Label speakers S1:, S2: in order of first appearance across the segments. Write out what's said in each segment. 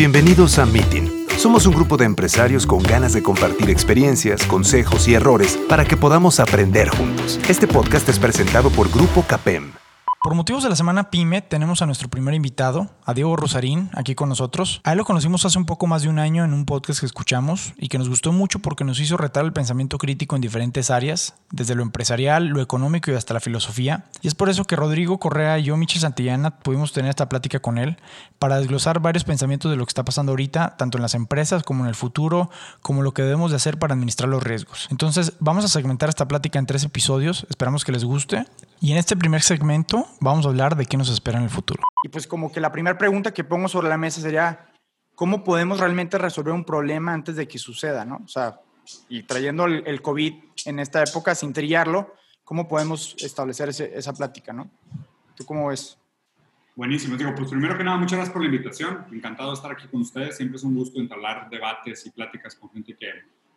S1: Bienvenidos a Meeting. Somos un grupo de empresarios con ganas de compartir experiencias, consejos y errores para que podamos aprender juntos. Este podcast es presentado por Grupo Capem.
S2: Por motivos de la semana PyME, tenemos a nuestro primer invitado, a Diego Rosarín, aquí con nosotros. A él lo conocimos hace un poco más de un año en un podcast que escuchamos y que nos gustó mucho porque nos hizo retar el pensamiento crítico en diferentes áreas, desde lo empresarial, lo económico y hasta la filosofía. Y es por eso que Rodrigo Correa y yo, Michel Santillana, pudimos tener esta plática con él para desglosar varios pensamientos de lo que está pasando ahorita, tanto en las empresas como en el futuro, como lo que debemos de hacer para administrar los riesgos. Entonces, vamos a segmentar esta plática en tres episodios. Esperamos que les guste. Y en este primer segmento vamos a hablar de qué nos espera en el futuro.
S3: Y pues como que la primera pregunta que pongo sobre la mesa sería, ¿cómo podemos realmente resolver un problema antes de que suceda? ¿no? O sea, y trayendo el, COVID en esta época sin trillarlo, ¿cómo podemos establecer esa plática? ¿no? ¿Tú cómo ves?
S4: Buenísimo. Digo, pues primero que nada, muchas gracias por la invitación. Encantado de estar aquí con ustedes. Siempre es un gusto entablar debates y pláticas con gente que,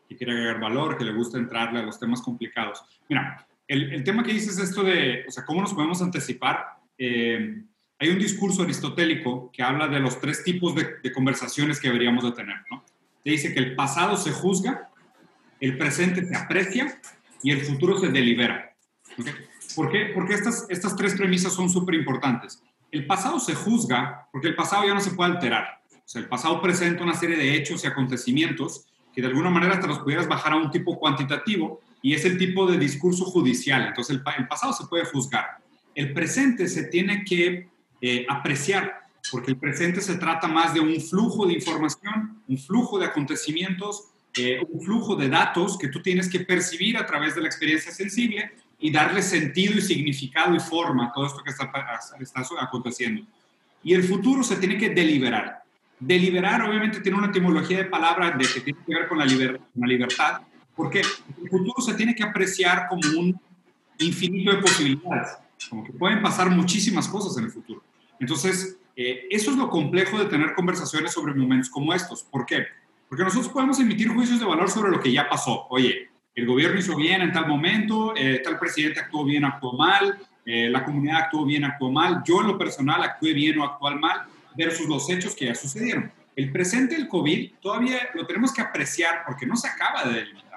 S4: que quiere agregar valor, que le gusta entrarle a los temas complicados. Mira, el, tema que dices es esto de, o sea, cómo nos podemos anticipar. Eh, hay un discurso aristotélico que habla de los tres tipos de, conversaciones que deberíamos de tener, ¿no? Te dice que el pasado se juzga, el presente se aprecia y el futuro se delibera. ¿Por qué? Porque estas, estas tres premisas son súper importantes. El pasado se juzga porque el pasado ya no se puede alterar. El pasado presenta una serie de hechos y acontecimientos que de alguna manera te los pudieras bajar a un tipo cuantitativo y es el tipo de discurso judicial. Entonces, el, pasado se puede juzgar. El presente se tiene que eh, apreciar, porque el presente se trata más de un flujo de información, un flujo de acontecimiimientos, eh, un flujo de datos que tú tienes que percibir a través de la experiencia sensible y darle sentido y significado y forma a todo esto que está, está aconteciendo. Y el futuro se tiene que deliberar. Deliberar obviamente tiene una etimología de palabra de que tiene que ver con la libertad, porque el futuro se tiene que apreciar como un infinito de posibilidades, como que pueden pasar muchísimas cosas en el futuro. Entonces, eh, eso es lo complejo de tener conversaciones sobre momentos como estos. ¿Por qué? Porque nosotros podemos emitir juicios de valor sobre lo que ya pasó. Oye, el gobierno hizo bien en tal momento, eh, tal presidente actuó bien, actuó mal, eh, la comunidad actuó bien, actuó mal, yo en lo personal actué bien o actué mal, versus los hechos que ya sucedieron. El presente del COVID todavía lo tenemos que apreciar porque no se acaba de delimitar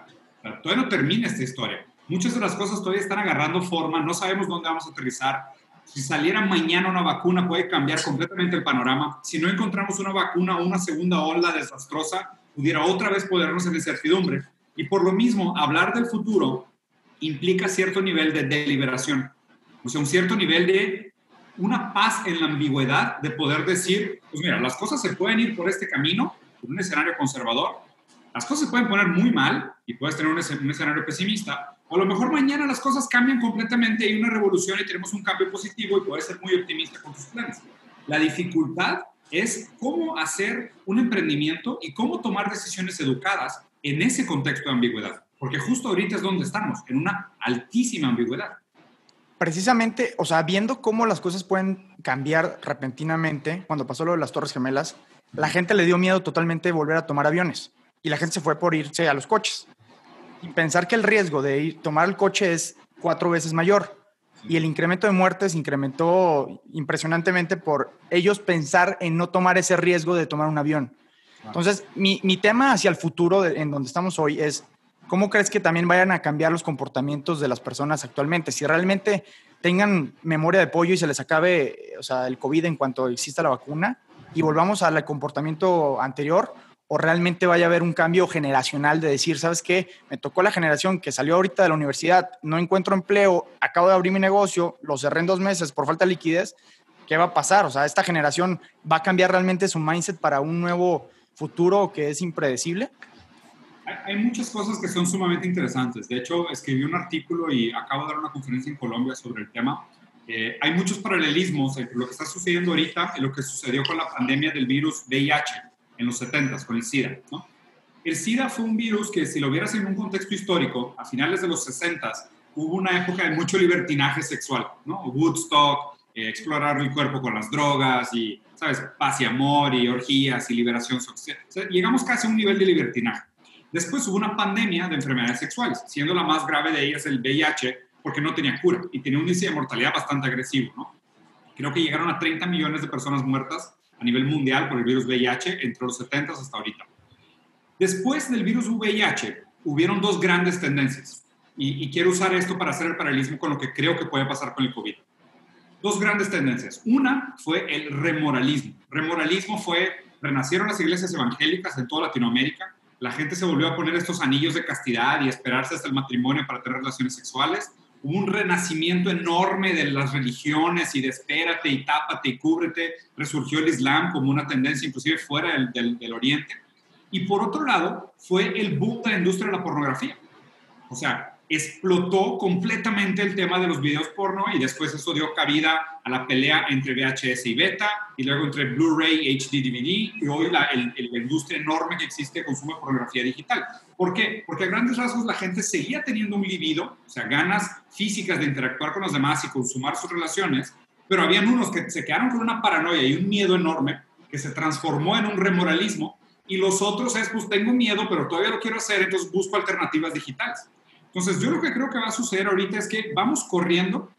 S4: todavía no termina esta historia. Muchas de las cosas todavía están agarrando forma, no sabemos dónde vamos a aterrizar. Si saliera mañana una vacuna puede cambiar completamente el panorama. Si no encontramos una vacuna o una segunda ola desastrosa, pudiera otra vez podernos en incertidumbre. Y por lo mismo, hablar del futuro implica cierto nivel de deliberación, o sea, un cierto nivel de una paz en la ambigüedad de poder decir, pues mira, las cosas se pueden ir por este camino, por un escenario conservador, las cosas pueden poner muy mal y puedes tener un, escenario pesimista, o a lo mejor mañana las cosas cambian completamente, hay una revolución y tenemos un cambio positivo y puedes ser muy optimista con tus planes. La dificultad es cómo hacer un emprendimiento y cómo tomar decisiones educadas en ese contexto de ambigüedad, porque justo ahorita es donde estamos, en una altísima ambigüedad.
S3: Precisamente, o sea, viendo cómo las cosas pueden cambiar repentinamente, cuando pasó lo de las Torres Gemelas, la gente le dio miedo totalmente volver a tomar aviones y la gente se fue por irse a los coches. Y pensar que el riesgo de ir, tomar el coche es cuatro veces mayor. Y el incremento de muertes incrementó impresionantemente por ellos pensar en no tomar ese riesgo de tomar un avión. Entonces, mi, mi tema hacia el futuro en donde estamos hoy es, ¿cómo crees que también vayan a cambiar los comportamientos de las personas actualmente? Si realmente tengan memoria de pollo y se les acabe o sea, el COVID en cuanto exista la vacuna y volvamos al comportamiento anterior, o realmente vaya a haber un cambio generacional de decir, ¿sabes qué? Me tocó la generación que salió ahorita de la universidad, no encuentro empleo, acabo de abrir mi negocio, lo cerré en dos meses por falta de liquidez, ¿qué va a pasar? O sea, esta generación va a cambiar realmente su mindset para un nuevo futuro que es impredecible.
S4: Hay muchas cosas que son sumamente interesantes. De hecho, escribí un artículo y acabo de dar una conferencia en Colombia sobre el tema. Eh, hay muchos paralelismos entre lo que está sucediendo ahorita y lo que sucedió con la pandemia del virus VIH en los 70 con el SIDA. El SIDA fue un virus que si lo vieras en un contexto histórico, a finales de los 60 hubo una época de mucho libertinaje sexual, ¿no? Woodstock, eh, explorar el cuerpo con las drogas y, ¿sabes? Paz y amor y orgías y liberación social. llegamos casi a un nivel de libertinaje. Después hubo una pandemia de enfermedades sexuales, siendo la más grave de ellas el VIH, porque no tenía cura y tenía un índice de mortalidad bastante agresivo. Creo que llegaron a 30 millones de personas muertas a nivel mundial por el virus VIH entre los 70 hasta ahorita. Después del virus VIH, hubieron dos grandes tendencias. Y, quiero usar esto para hacer el paralelismo con lo que creo que puede pasar con el COVID. Dos grandes tendencias. Una fue el remoralismo. Remoralismo fue, renacieron las iglesias evangélicas en toda Latinoamérica, la gente se volvió a poner estos anillos de castidad y esperarse hasta el matrimonio para tener relaciones sexuales. Un renacimiento enorme de las religiones y de espérate y tápate y cúbrete. Resurgió el Islam como una tendencia inclusive fuera del, del, del Oriente. Y por otro lado, fue el boom de la industria de la pornografía. O sea, explotó completamente el tema de los videos porno y después eso dio cabida a la pelea entre VHS y beta y luego entre Blu-ray, HD, DVD y hoy la, industria enorme que existe de pornografía digital. ¿Por qué? Porque a grandes rasgos la gente seguía teniendo un libido, o sea, ganas físicas de interactuar con los demás y consumar sus relaciones, pero habían unos que se quedaron con una paranoia y un miedo enorme que se transformó en un remoralismo y los otros es, pues tengo miedo, pero todavía lo quiero hacer, entonces busco alternativas digitales. Entonces, yo lo que creo que va a suceder ahorita es que vamos corriendo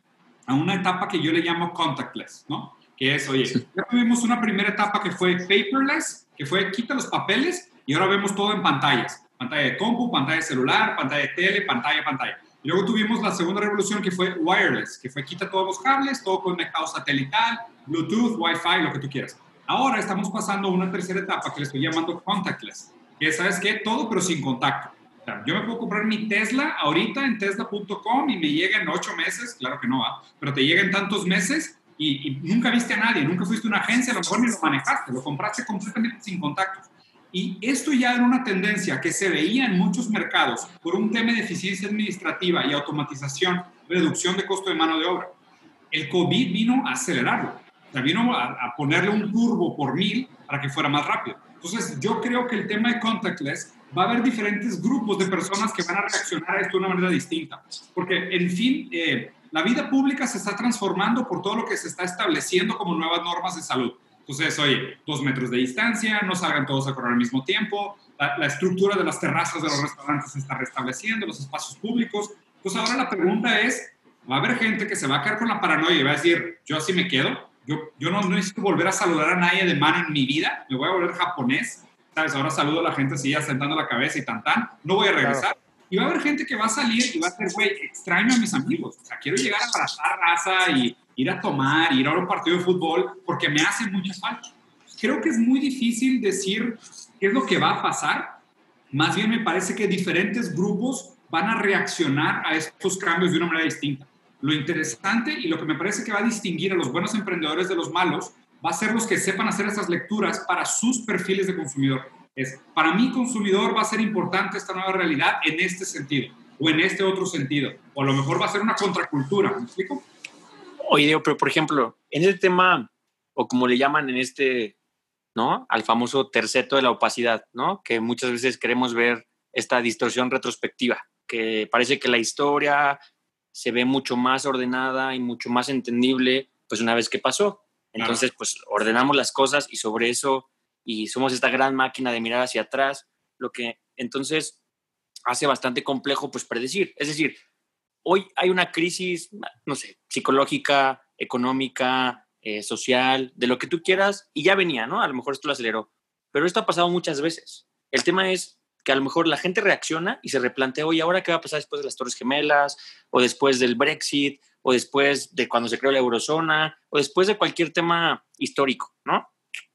S4: a una etapa que yo le llamo contactless, ¿no? Que es, oye, ya tuvimos una primera etapa que fue paperless, que fue quita los papeles y ahora vemos todo en pantallas. Pantalla de compu, pantalla de celular, pantalla de tele, pantalla, pantalla. Y luego tuvimos la segunda revolución que fue wireless, que fue quita todos los cables, todo conectado satelital, Bluetooth, Wi-Fi, lo que tú quieras. Ahora estamos pasando a una tercera etapa que le estoy llamando contactless, que es, ¿sabes qué? Todo pero sin contacto. Yo me puedo comprar mi Tesla ahorita en tesla.com y me llega en ocho meses, claro que no va, pero te llega en tantos meses y, y, nunca viste a nadie, nunca fuiste a una agencia, a lo mejor ni lo manejaste, lo compraste completamente sin contactos. Y esto ya era una tendencia que se veía en muchos mercados por un tema de eficiencia administrativa y automatización, reducción de costo de mano de obra. El COVID vino a acelerarlo, o sea, vino a, a ponerle un turbo por mil para que fuera más rápido. Entonces, yo creo que el tema de contactless va a haber diferentes grupos de personas que van a reaccionar a esto de una manera distinta. Porque, en fin, eh, la vida pública se está transformando por todo lo que se está estableciendo como nuevas normas de salud. Entonces, oye, dos metros de distancia, no salgan todos a correr al mismo tiempo, la, estructura de las terrazas de los restaurantes se está restableciendo, los espacios públicos. Entonces, ahora la pregunta es, va a haber gente que se va a quedar con la paranoia y va a decir, yo así me quedo, yo, yo no, no necesito volver a saludar a nadie de mano en mi vida, me voy a volver japonés, ¿sabes? Ahora saludo a la gente así, ya sentando la cabeza y tan tan, no voy a regresar. Claro. Y va a haber gente que va a salir y va a decir, güey, extraño a mis amigos, o sea, quiero llegar a abrazar raza y ir a tomar, ir a un partido de fútbol, porque me hace mucha falta. Creo que es muy difícil decir qué es lo que va a pasar, más bien me parece que diferentes grupos van a reaccionar a estos cambios de una manera distinta. Lo interesante y lo que me parece que va a distinguir a los buenos emprendedores de los malos va a ser los que sepan hacer esas lecturas para sus perfiles de consumidor. Es, para mí, consumidor, va a ser importante esta nueva realidad en este sentido o en este otro sentido. O a lo mejor va a ser una contracultura. ¿Me explico?
S5: Oye, pero por ejemplo, en este tema, o como le llaman en este, ¿no? Al famoso terceto de la opacidad, ¿no? Que muchas veces queremos ver esta distorsión retrospectiva, que parece que la historia se ve mucho más ordenada y mucho más entendible, pues una vez que pasó. Entonces, pues ordenamos las cosas y sobre eso, y somos esta gran máquina de mirar hacia atrás, lo que entonces hace bastante complejo, pues predecir. Es decir, hoy hay una crisis, no sé, psicológica, económica, eh, social, de lo que tú quieras, y ya venía, ¿no? A lo mejor esto lo aceleró. Pero esto ha pasado muchas veces. El tema es que a lo mejor la gente reacciona y se replantea, oye, ¿ahora qué va a pasar después de las Torres Gemelas? O después del Brexit, o después de cuando se creó la eurozona, o después de cualquier tema histórico, ¿no?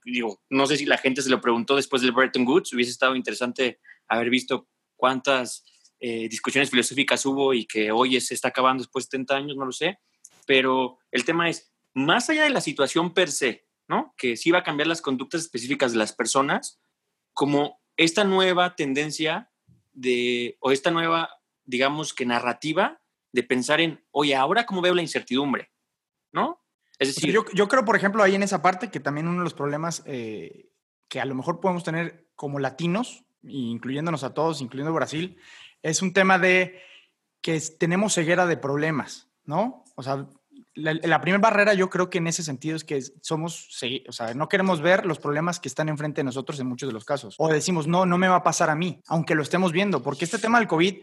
S5: Digo, no sé si la gente se lo preguntó después del Bretton Woods, hubiese estado interesante haber visto cuántas eh, discusiones filosóficas hubo y que hoy se está acabando después de 70 años, no lo sé, pero el tema es, más allá de la situación per se, ¿no? Que sí va a cambiar las conductas específicas de las personas, como esta nueva tendencia de, o esta nueva, digamos que narrativa de pensar en, oye, ahora cómo veo la incertidumbre, ¿no?
S3: Es decir, o sea, yo, yo, creo, por ejemplo, ahí en esa parte que también uno de los problemas eh, que a lo mejor podemos tener como latinos, incluyéndonos a todos, incluyendo Brasil, es un tema de que tenemos ceguera de problemas, ¿no? O sea, la, la primera barrera yo creo que en ese sentido es que somos, o sea, no queremos ver los problemas que están enfrente de nosotros en muchos de los casos. O decimos, no, no me va a pasar a mí, aunque lo estemos viendo, porque este tema del COVID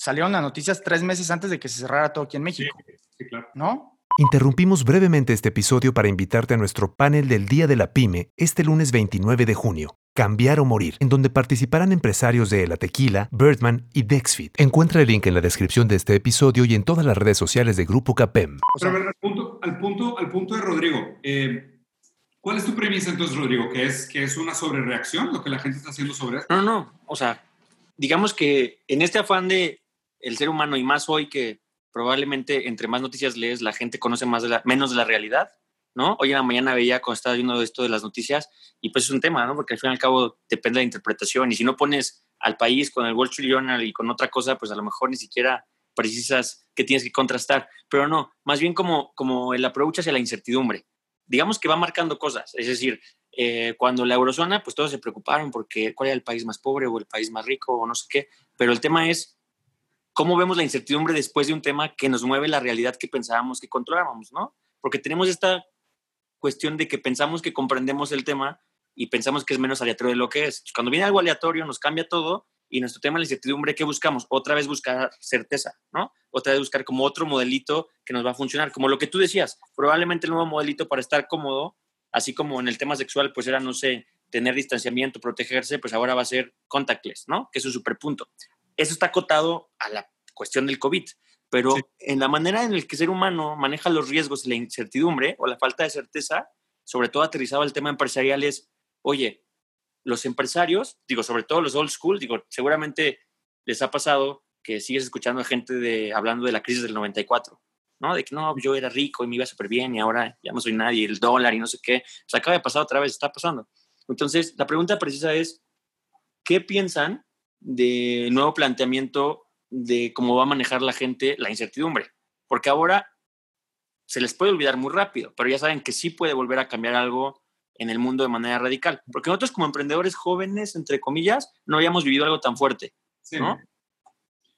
S3: salieron las noticias tres meses antes de que se cerrara todo aquí en México,
S4: sí, sí, claro.
S3: ¿no?
S1: Interrumpimos brevemente este episodio para invitarte a nuestro panel del Día de la Pyme este lunes 29 de junio. Cambiar o Morir, en donde participarán empresarios de La Tequila, Birdman y Dexfit. Encuentra el link en la descripción de este episodio y en todas las redes sociales de Grupo CAPEM.
S4: Pero a ver, al punto, al punto, al punto de Rodrigo, eh, ¿cuál es tu premisa entonces, Rodrigo? ¿Que es, ¿Que es una sobrereacción lo que la gente está haciendo sobre esto?
S5: No, no, o sea, digamos que en este afán de el ser humano y más hoy que probablemente entre más noticias lees, la gente conoce más menos de la realidad, ¿no? Hoy en la mañana veía cuando estaba viendo esto de las noticias y pues es un tema, ¿no? Porque al fin y al cabo depende de la interpretación y si no pones al país con el Wall Street Journal y con otra cosa, pues a lo mejor ni siquiera precisas que tienes que contrastar, pero no, más bien como, como el approach hacia la incertidumbre. Digamos que va marcando cosas, es decir, eh, cuando la eurozona, pues todos se preocuparon porque cuál era el país más pobre o el país más rico o no sé qué, pero el tema es cómo vemos la incertidumbre después de un tema que nos mueve la realidad que pensábamos que controlábamos, ¿no? Porque tenemos esta cuestión de que pensamos que comprendemos el tema y pensamos que es menos aleatorio de lo que es. Cuando viene algo aleatorio nos cambia todo y nuestro tema de la incertidumbre, ¿qué buscamos? Otra vez buscar certeza, ¿no? Otra vez buscar como otro modelito que nos va a funcionar, como lo que tú decías, probablemente el nuevo modelito para estar cómodo, así como en el tema sexual, pues era, no sé, tener distanciamiento, protegerse, pues ahora va a ser contactless, ¿no? Que es un super punto. Eso está acotado a la cuestión del COVID, pero en la manera en la que el ser humano maneja los riesgos y la incertidumbre o la falta de certeza, sobre todo aterrizado al tema empresarial, es, oye, los empresarios, digo, sobre todo los old school, digo, seguramente les ha pasado que sigues escuchando a gente de, hablando de la crisis del 94, ¿no? De que no, yo era rico y me iba súper bien y ahora ya no soy nadie, el dólar y no sé qué. Se acaba de pasar otra vez, está pasando. Entonces, la pregunta precisa es, ¿qué piensan de nuevo planteamiento de cómo va a manejar la gente la incertidumbre. Porque ahora se les puede olvidar muy rápido, pero ya saben que sí puede volver a cambiar algo en el mundo de manera radical. Porque nosotros como emprendedores jóvenes, entre comillas, no habíamos vivido algo tan fuerte.
S4: Sí.
S5: ¿no?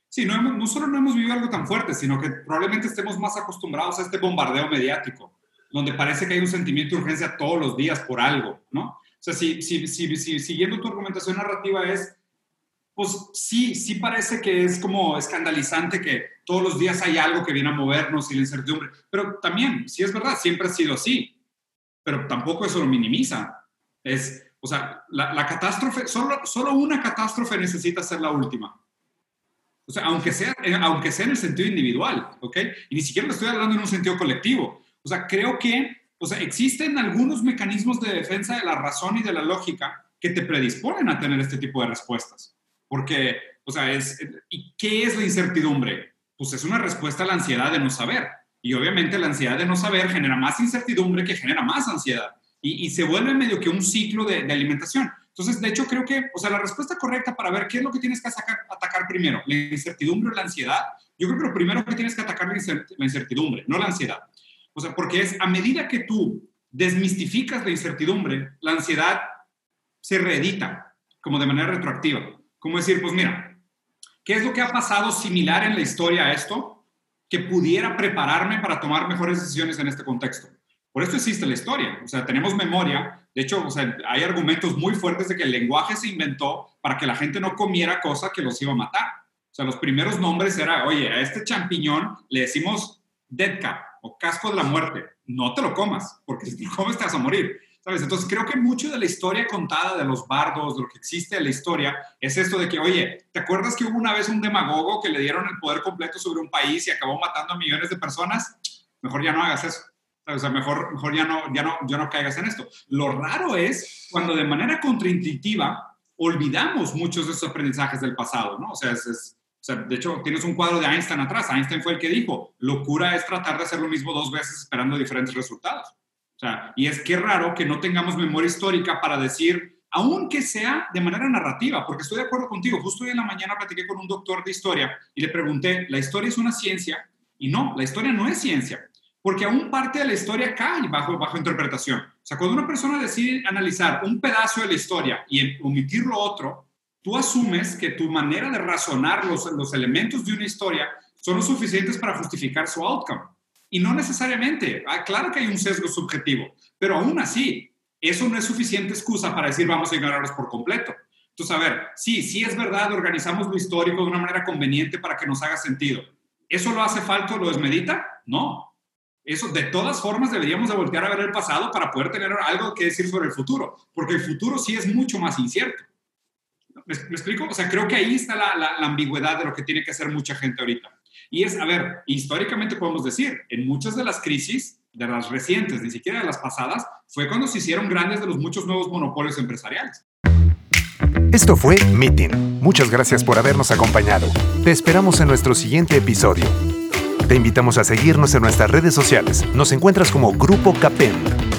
S4: Sí, no, hemos- no solo no hemos vivido algo tan fuerte, sino que probablemente estemos más acostumbrados a este bombardeo mediático, donde parece que hay un sentimiento de urgencia todos los días por algo, ¿no? O sea, si, si, si, si- siguiendo tu argumentación narrativa es, pues sí, sí parece que es como escandalizante que todos los días hay algo que viene a movernos y la incertidumbre, pero también, sí es verdad, siempre ha sido así, pero tampoco eso lo minimiza. Es, o sea, la, la catástrofe, solo, solo una catástrofe necesita ser la última. O sea, aunque sea, eh, aunque sea en el sentido individual, ¿ok? Y ni siquiera lo estoy hablando en un sentido colectivo. O sea, creo que, o sea, existen algunos mecanismos de defensa de la razón y de la lógica que te predisponen a tener este tipo de respuestas. Porque, o sea, es, ¿y qué es la incertidumbre? Pues es una respuesta a la ansiedad de no saber. Y obviamente la ansiedad de no saber genera más incertidumbre que genera más ansiedad. Y, se vuelve medio que un ciclo de, de alimentación. Entonces, de hecho, creo que, o sea, la respuesta correcta para ver qué es lo que tienes que atacar primero, la incertidumbre o la ansiedad, yo creo que lo primero que tienes que atacar es la incertidumbre, no la ansiedad. O sea, porque es a medida que tú desmistificas la incertidumbre, la ansiedad se reedita como de manera retroactiva. Como decir, pues mira, ¿qué es lo que ha pasado similar en la historia a esto que pudiera prepararme para tomar mejores decisiones en este contexto? Por eso existe la historia. O sea, tenemos memoria. De hecho, o sea, hay argumentos muy fuertes de que el lenguaje se inventó para que la gente no comiera cosa que los iba a matar. O sea, los primeros nombres era, oye, a este champiñón le decimos dead cap o casco de la muerte. No te lo comas, porque si te lo comes te vas a morir. ¿Sabes? Entonces creo que mucho de la historia contada de los bardos, de lo que existe de la historia, es esto de que, oye, ¿te acuerdas que hubo una vez un demagogo que le dieron el poder completo sobre un país y acabó matando a millones de personas? Mejor ya no hagas eso. O sea, mejor, mejor ya, no, ya, no, ya no caigas en esto. Lo raro es cuando de manera contraintuitiva olvidamos muchos de esos aprendizajes del pasado, ¿no? O sea, es, es- o sea, de hecho, tienes un cuadro de Einstein atrás. Einstein fue el que dijo, locura es tratar de hacer lo mismo dos veces esperando diferentes resultados. Sea, y es que raro que no tengamos memoria histórica para decir, aunque sea de manera narrativa, porque estoy de acuerdo contigo. Justo hoy en la mañana platiqué con un doctor de historia y le pregunté, ¿la historia es una ciencia? Y no, la historia no es ciencia, porque aún parte de la historia cae bajo, bajo interpretación. O sea, cuando una persona decide analizar un pedazo de la historia y omitir lo otro, tú asumes que tu manera de razonar los, los elementos de una historia son los suficientes para justificar su outcome. Y no necesariamente. Ah, claro que hay un sesgo subjetivo, pero aún así, eso no es suficiente excusa para decir vamos a ignorarlos por completo. Entonces, a ver, sí, sí es verdad, organizamos lo histórico de una manera conveniente para que nos haga sentido. ¿Eso lo hace falta, lo desmedita? No. Eso, de todas formas, deberíamos de voltear a ver el pasado para poder tener algo que decir sobre el futuro, porque el futuro sí es mucho más incierto. ¿Me, explico? O sea, creo que ahí está la, la, ambigüedad de lo que tiene que hacer mucha gente ahorita. Y es, a ver, históricamente podemos decir, en muchas de las crisis, de las recientes, ni siquiera de las pasadas, fue cuando se hicieron grandes de los muchos nuevos monopolios empresariales.
S1: Esto fue Meeting. Muchas gracias por habernos acompañado. Te esperamos en nuestro siguiente episodio. Te invitamos a seguirnos en nuestras redes sociales. Nos encuentras como Grupo Capen.